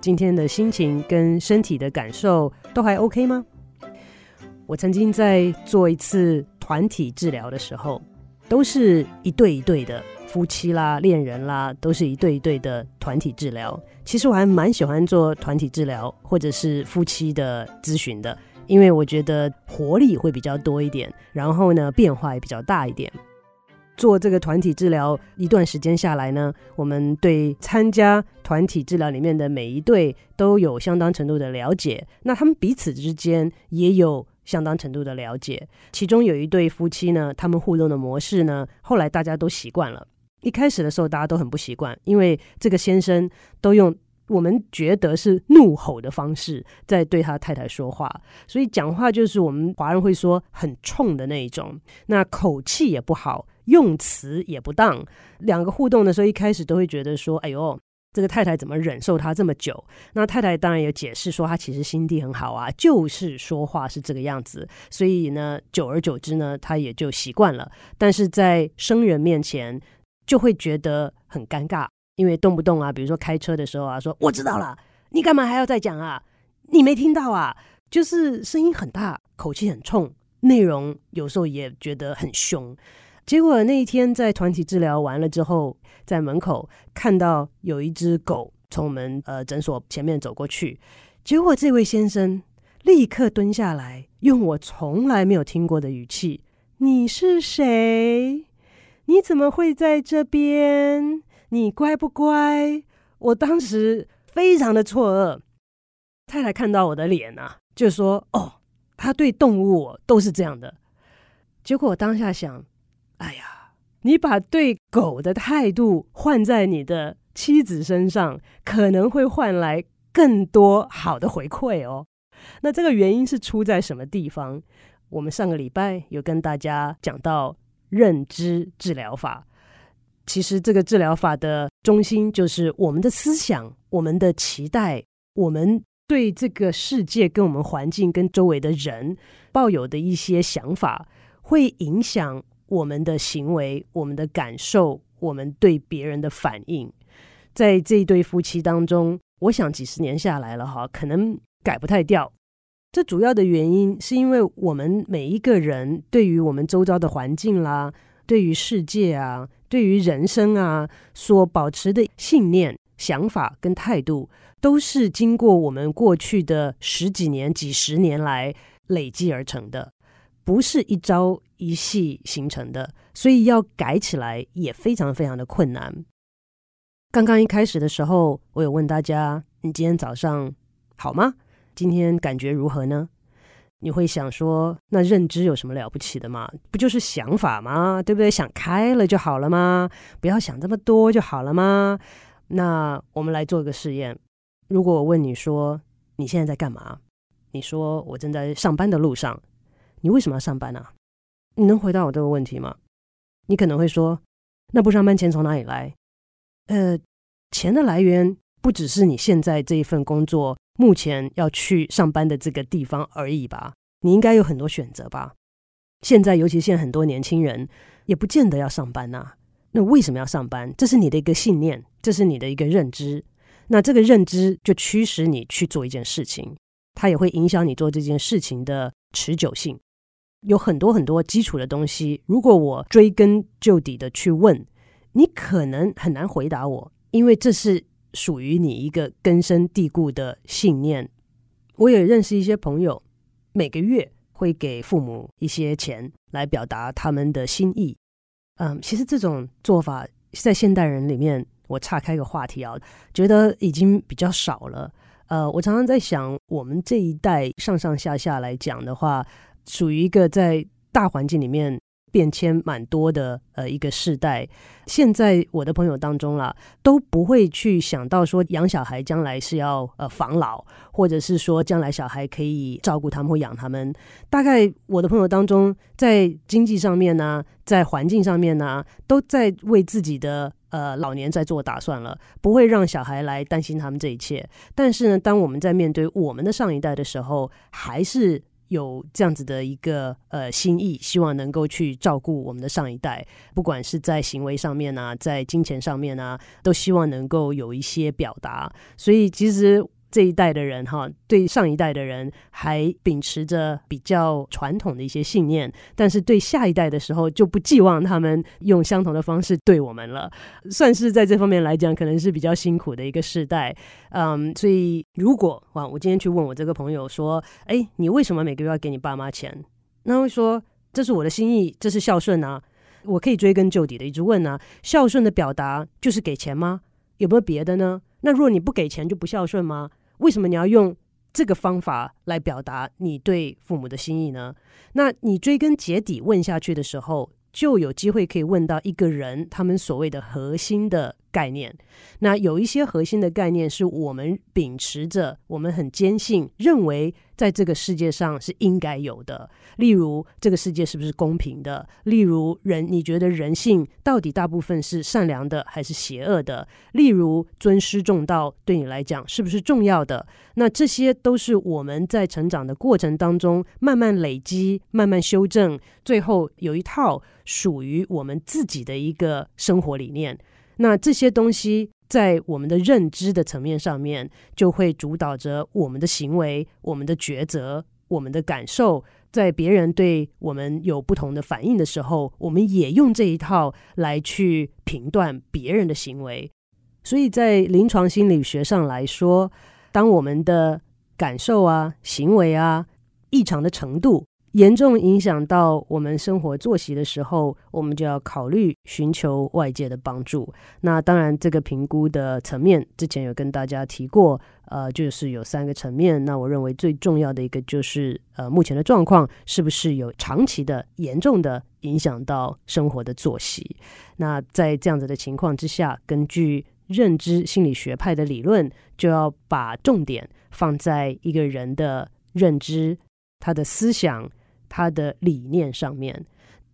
今天的心情跟身体的感受都还 OK 吗？我曾经在做一次团体治疗的时候，都是一对一对的夫妻啦、恋人啦，都是一对一对的团体治疗。其实我还蛮喜欢做团体治疗或者是夫妻的咨询的，因为我觉得活力会比较多一点，然后呢，变化也比较大一点。做这个团体治疗一段时间下来呢，我们对参加团体治疗里面的每一对都有相当程度的了解，那他们彼此之间也有相当程度的了解。其中有一对夫妻呢，他们互动的模式呢，后来大家都习惯了。一开始的时候，大家都很不习惯，因为这个先生都用我们觉得是怒吼的方式在对他太太说话，所以讲话就是我们华人会说很冲的那一种，那口气也不好。用词也不当，两个互动的时候，一开始都会觉得说：“哎呦，这个太太怎么忍受他这么久？”那太太当然也解释说，他其实心地很好啊，就是说话是这个样子。所以呢，久而久之呢，他也就习惯了。但是在生人面前，就会觉得很尴尬，因为动不动啊，比如说开车的时候啊，说：“我知道了，你干嘛还要再讲啊？你没听到啊？”就是声音很大，口气很冲，内容有时候也觉得很凶。结果那一天在团体治疗完了之后，在门口看到有一只狗从我们呃诊所前面走过去，结果这位先生立刻蹲下来，用我从来没有听过的语气：“你是谁？你怎么会在这边？你乖不乖？”我当时非常的错愕。太太看到我的脸啊，就说：“哦，他对动物都是这样的。”结果我当下想。哎呀，你把对狗的态度换在你的妻子身上，可能会换来更多好的回馈哦。那这个原因是出在什么地方？我们上个礼拜有跟大家讲到认知治疗法。其实这个治疗法的中心就是我们的思想、我们的期待、我们对这个世界、跟我们环境、跟周围的人抱有的一些想法，会影响。我们的行为、我们的感受、我们对别人的反应，在这一对夫妻当中，我想几十年下来了哈，可能改不太掉。这主要的原因是因为我们每一个人对于我们周遭的环境啦，对于世界啊，对于人生啊，所保持的信念、想法跟态度，都是经过我们过去的十几年、几十年来累积而成的。不是一朝一夕形成的，所以要改起来也非常非常的困难。刚刚一开始的时候，我有问大家：“你今天早上好吗？今天感觉如何呢？”你会想说：“那认知有什么了不起的吗？不就是想法吗？对不对？想开了就好了吗？不要想这么多就好了吗？”那我们来做一个试验。如果我问你说：“你现在在干嘛？”你说：“我正在上班的路上。”你为什么要上班呢？你能回答我这个问题吗？你可能会说，那不上班钱从哪里来？呃，钱的来源不只是你现在这一份工作目前要去上班的这个地方而已吧？你应该有很多选择吧？现在，尤其现在很多年轻人也不见得要上班呐。那为什么要上班？这是你的一个信念，这是你的一个认知。那这个认知就驱使你去做一件事情，它也会影响你做这件事情的持久性。有很多很多基础的东西，如果我追根究底的去问，你可能很难回答我，因为这是属于你一个根深蒂固的信念。我也认识一些朋友，每个月会给父母一些钱来表达他们的心意。嗯，其实这种做法在现代人里面，我岔开个话题啊，觉得已经比较少了。呃，我常常在想，我们这一代上上下下来讲的话。属于一个在大环境里面变迁蛮多的呃一个世代，现在我的朋友当中啦，都不会去想到说养小孩将来是要呃防老，或者是说将来小孩可以照顾他们或养他们。大概我的朋友当中，在经济上面呢、在环境上面呢、都在为自己的呃老年在做打算了，不会让小孩来担心他们这一切。但是呢，当我们在面对我们的上一代的时候，还是。有这样子的一个呃心意，希望能够去照顾我们的上一代，不管是在行为上面啊，在金钱上面啊，都希望能够有一些表达。所以其实。这一代的人哈，对上一代的人还秉持着比较传统的一些信念，但是对下一代的时候就不寄望他们用相同的方式对我们了，算是在这方面来讲，可能是比较辛苦的一个世代。嗯，所以如果啊，我今天去问我这个朋友说，哎，你为什么每个月要给你爸妈钱？那会说这是我的心意，这是孝顺啊。我可以追根究底的一直问啊，孝顺的表达就是给钱吗？有没有别的呢？那如果你不给钱就不孝顺吗？为什么你要用这个方法来表达你对父母的心意呢？那你追根结底问下去的时候，就有机会可以问到一个人他们所谓的核心的概念。那有一些核心的概念是我们秉持着，我们很坚信认为。在这个世界上是应该有的，例如这个世界是不是公平的？例如人，你觉得人性到底大部分是善良的还是邪恶的？例如尊师重道对你来讲是不是重要的？那这些都是我们在成长的过程当中慢慢累积、慢慢修正，最后有一套属于我们自己的一个生活理念。那这些东西。在我们的认知的层面上面，就会主导着我们的行为、我们的抉择、我们的感受。在别人对我们有不同的反应的时候，我们也用这一套来去评断别人的行为。所以在临床心理学上来说，当我们的感受啊、行为啊异常的程度，严重影响到我们生活作息的时候，我们就要考虑寻求外界的帮助。那当然，这个评估的层面之前有跟大家提过，呃，就是有三个层面。那我认为最重要的一个就是，呃，目前的状况是不是有长期的、严重的影响到生活的作息？那在这样子的情况之下，根据认知心理学派的理论，就要把重点放在一个人的认知、他的思想。他的理念上面，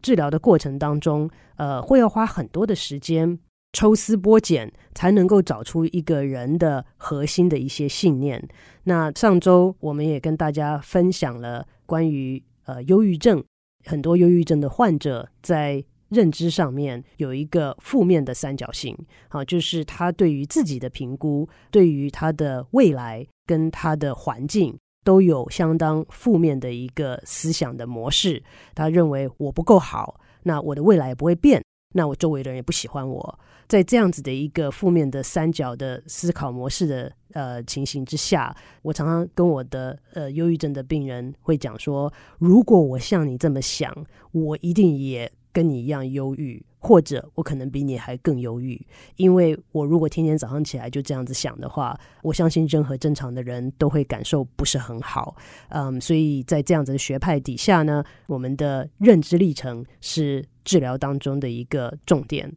治疗的过程当中，呃，会要花很多的时间，抽丝剥茧，才能够找出一个人的核心的一些信念。那上周我们也跟大家分享了关于呃忧郁症，很多忧郁症的患者在认知上面有一个负面的三角形，好，就是他对于自己的评估，对于他的未来跟他的环境。都有相当负面的一个思想的模式，他认为我不够好，那我的未来也不会变，那我周围的人也不喜欢我。在这样子的一个负面的三角的思考模式的呃情形之下，我常常跟我的呃忧郁症的病人会讲说，如果我像你这么想，我一定也跟你一样忧郁。或者我可能比你还更忧郁，因为我如果天天早上起来就这样子想的话，我相信任何正常的人都会感受不是很好。嗯，所以在这样子的学派底下呢，我们的认知历程是治疗当中的一个重点。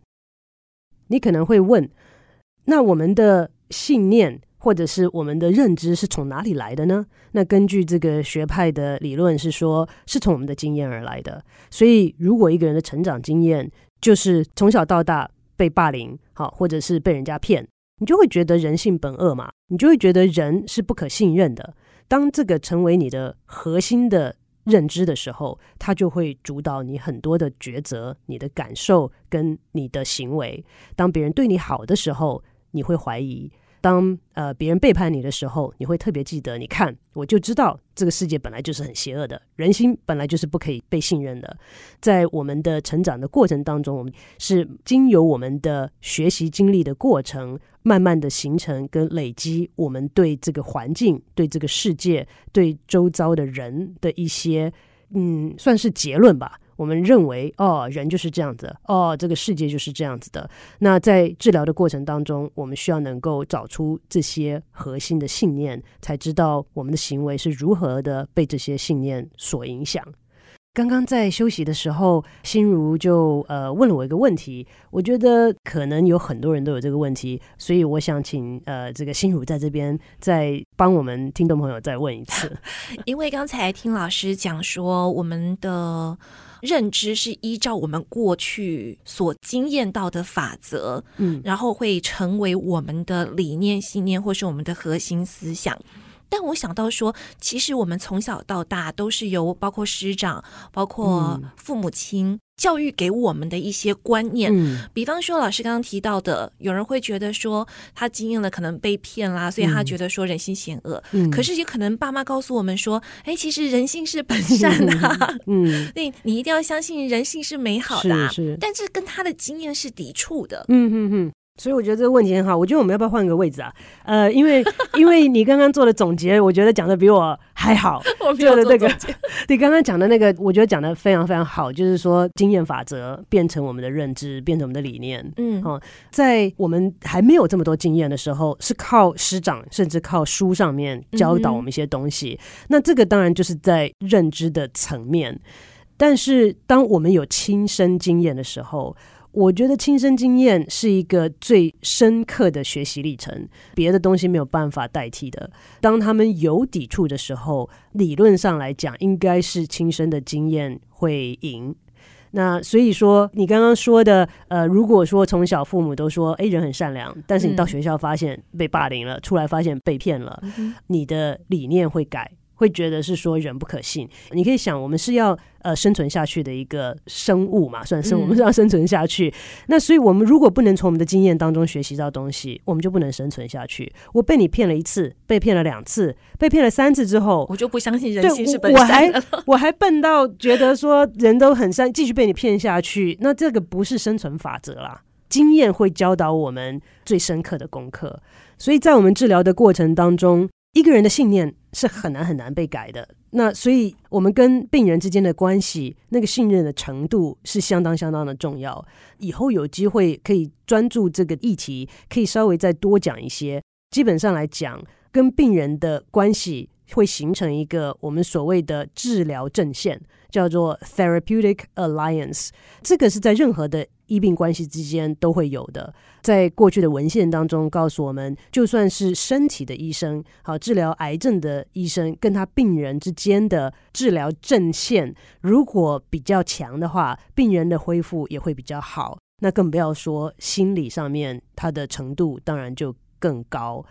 你可能会问，那我们的信念或者是我们的认知是从哪里来的呢？那根据这个学派的理论是说，是从我们的经验而来的。所以如果一个人的成长经验，就是从小到大被霸凌，好，或者是被人家骗，你就会觉得人性本恶嘛，你就会觉得人是不可信任的。当这个成为你的核心的认知的时候，它就会主导你很多的抉择、你的感受跟你的行为。当别人对你好的时候，你会怀疑。当呃别人背叛你的时候，你会特别记得。你看，我就知道这个世界本来就是很邪恶的，人心本来就是不可以被信任的。在我们的成长的过程当中，我们是经由我们的学习经历的过程，慢慢的形成跟累积我们对这个环境、对这个世界、对周遭的人的一些嗯，算是结论吧。我们认为，哦，人就是这样子，哦，这个世界就是这样子的。那在治疗的过程当中，我们需要能够找出这些核心的信念，才知道我们的行为是如何的被这些信念所影响。刚刚在休息的时候，心如就呃问了我一个问题，我觉得可能有很多人都有这个问题，所以我想请呃这个心如在这边再帮我们听众朋友再问一次。因为刚才听老师讲说，我们的认知是依照我们过去所经验到的法则，嗯，然后会成为我们的理念、信念，或是我们的核心思想。但我想到说，其实我们从小到大都是由包括师长、包括父母亲教育给我们的一些观念。嗯，比方说老师刚刚提到的，有人会觉得说他经验了可能被骗啦，所以他觉得说人心险恶。嗯，可是也可能爸妈告诉我们说，哎，其实人性是本善的啊。嗯，对，你一定要相信人性是美好的啊。是，是，但是跟他的经验是抵触的。嗯嗯嗯。所以我觉得这个问题很好，我觉得我们要不要换个位置啊？呃，因为 因为你刚刚做的总结，我觉得讲的比我还好。我觉得那个，你刚刚讲的那个，我觉得讲的非常非常好，就是说经验法则变成我们的认知，变成我们的理念。嗯，哦，在我们还没有这么多经验的时候，是靠师长甚至靠书上面教导我们一些东西。嗯、那这个当然就是在认知的层面，但是当我们有亲身经验的时候。我觉得亲身经验是一个最深刻的学习历程，别的东西没有办法代替的。当他们有抵触的时候，理论上来讲，应该是亲身的经验会赢。那所以说，你刚刚说的，呃，如果说从小父母都说，哎，人很善良，但是你到学校发现被霸凌了，出来发现被骗了，你的理念会改。会觉得是说人不可信。你可以想，我们是要呃生存下去的一个生物嘛，算是我们是要生存下去。嗯、那所以，我们如果不能从我们的经验当中学习到东西，我们就不能生存下去。我被你骗了一次，被骗了两次，被骗了三次之后，我就不相信人性是本。我还我还笨到觉得说人都很善，继续被你骗下去。那这个不是生存法则啦。经验会教导我们最深刻的功课。所以在我们治疗的过程当中，一个人的信念是很难很难被改的。那所以，我们跟病人之间的关系，那个信任的程度是相当相当的重要。以后有机会可以专注这个议题，可以稍微再多讲一些。基本上来讲，跟病人的关系会形成一个我们所谓的治疗阵线，叫做 therapeutic alliance。这个是在任何的医病关系之间都会有的，在过去的文献当中告诉我们，就算是身体的医生，好，治疗癌症的医生，跟他病人之间的治疗阵线，如果比较强的话，病人的恢复也会比较好。那更不要说心理上面，他的程度当然就更高。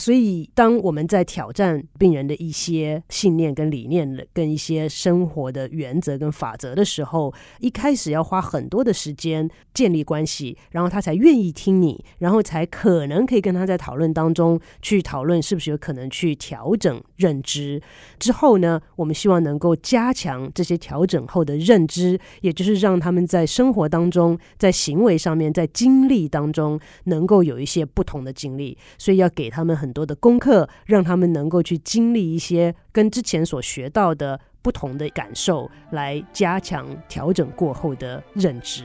所以，当我们在挑战病人的一些信念跟理念的，跟一些生活的原则跟法则的时候，一开始要花很多的时间建立关系，然后他才愿意听你，然后才可能可以跟他在讨论当中去讨论是不是有可能去调整认知。之后呢，我们希望能够加强这些调整后的认知，也就是让他们在生活当中、在行为上面、在经历当中能够有一些不同的经历。所以要给他们很很多的功课，让他们能够去经历一些跟之前所学到的不同的感受，来加强调整过后的认知。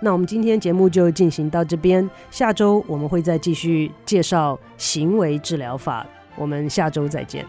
那我们今天节目就进行到这边，下周我们会再继续介绍行为治疗法。我们下周再见。